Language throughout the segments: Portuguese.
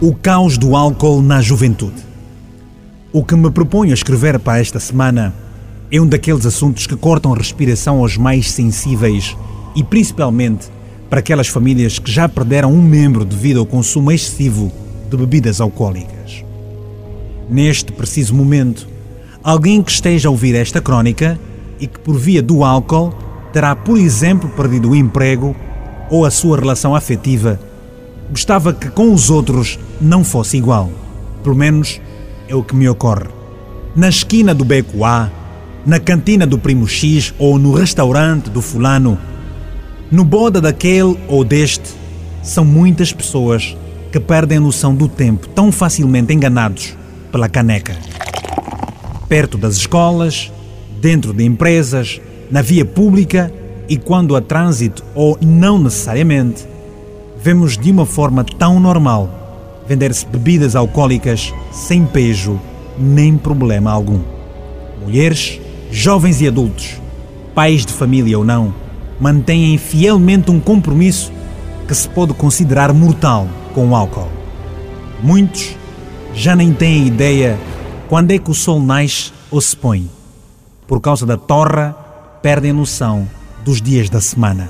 O caos do álcool na juventude. O que me proponho a escrever para esta semana é um daqueles assuntos que cortam respiração aos mais sensíveis e principalmente para aquelas famílias que já perderam um membro devido ao consumo excessivo de bebidas alcoólicas. Neste preciso momento, alguém que esteja a ouvir esta crónica e que, por via do álcool, terá, por exemplo, perdido o emprego ou a sua relação afetiva, gostava que com os outros não fosse igual. Pelo menos é o que me ocorre. Na esquina do beco A, na cantina do primo X ou no restaurante do fulano, no boda daquele ou deste, são muitas pessoas que perdem a noção do tempo tão facilmente enganados pela caneca. Perto das escolas, dentro de empresas, na via pública e quando há trânsito ou não necessariamente, vemos de uma forma tão normal vender-se bebidas alcoólicas sem pejo nem problema algum. Mulheres, jovens e adultos, pais de família ou não, mantêm fielmente um compromisso que se pode considerar mortal com o álcool. Muitos já nem têm ideia quando é que o sol nasce ou se põe. Por causa da torra, perdem noção dos dias da semana.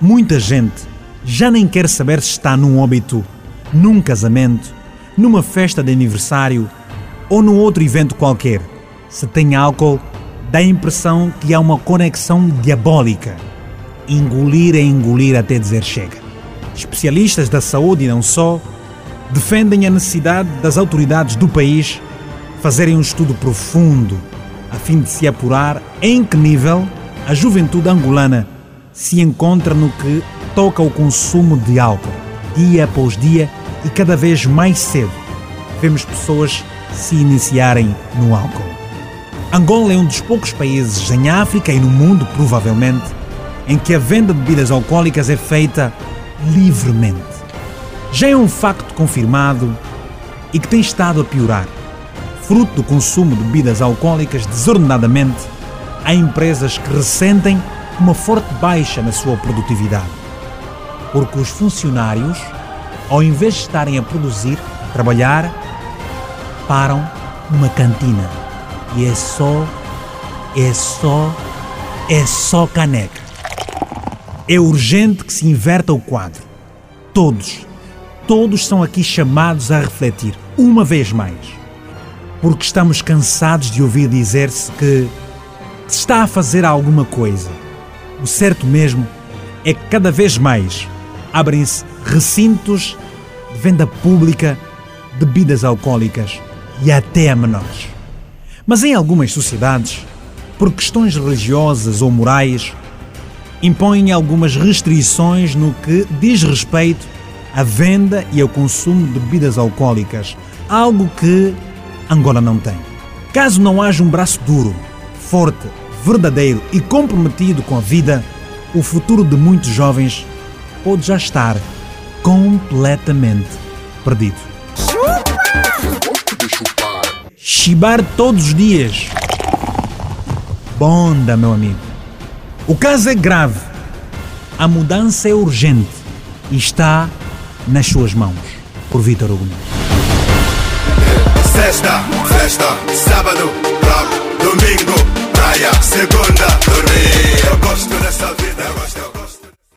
Muita gente já nem quer saber se está num óbito, num casamento, numa festa de aniversário ou num outro evento qualquer. Se tem álcool, dá a impressão que há uma conexão diabólica. Engolir é engolir até dizer chega. Especialistas da saúde e não só defendem a necessidade das autoridades do país fazerem um estudo profundo a fim de se apurar em que nível a juventude angolana se encontra no que toca ao consumo de álcool, dia após dia e cada vez mais cedo. Vemos pessoas se iniciarem no álcool. Angola é um dos poucos países em África e no mundo, provavelmente, em que a venda de bebidas alcoólicas é feita livremente. Já é um facto confirmado e que tem estado a piorar. Fruto do consumo de bebidas alcoólicas desordenadamente, há empresas que ressentem uma forte baixa na sua produtividade. Porque os funcionários, ao invés de estarem a produzir, a trabalhar, param numa cantina. E é só, é só, é só caneca. É urgente que se inverta o quadro. Todos, todos são aqui chamados a refletir, uma vez mais. Porque estamos cansados de ouvir dizer-se que se está a fazer alguma coisa. O certo mesmo é que cada vez mais abrem-se recintos de venda pública de bebidas alcoólicas e até a menores. Mas em algumas sociedades, por questões religiosas ou morais, impõem algumas restrições no que diz respeito à venda e ao consumo de bebidas alcoólicas, algo que Angola não tem. Caso não haja um braço duro, forte, verdadeiro e comprometido com a vida, o futuro de muitos jovens pode já estar completamente perdido. Chibar todos os dias. Bonda, meu amigo. O caso é grave. A mudança é urgente e está nas suas mãos. Por Vitor Hugo. Sexta, festa, sábado, rap, domingo, praia, segunda.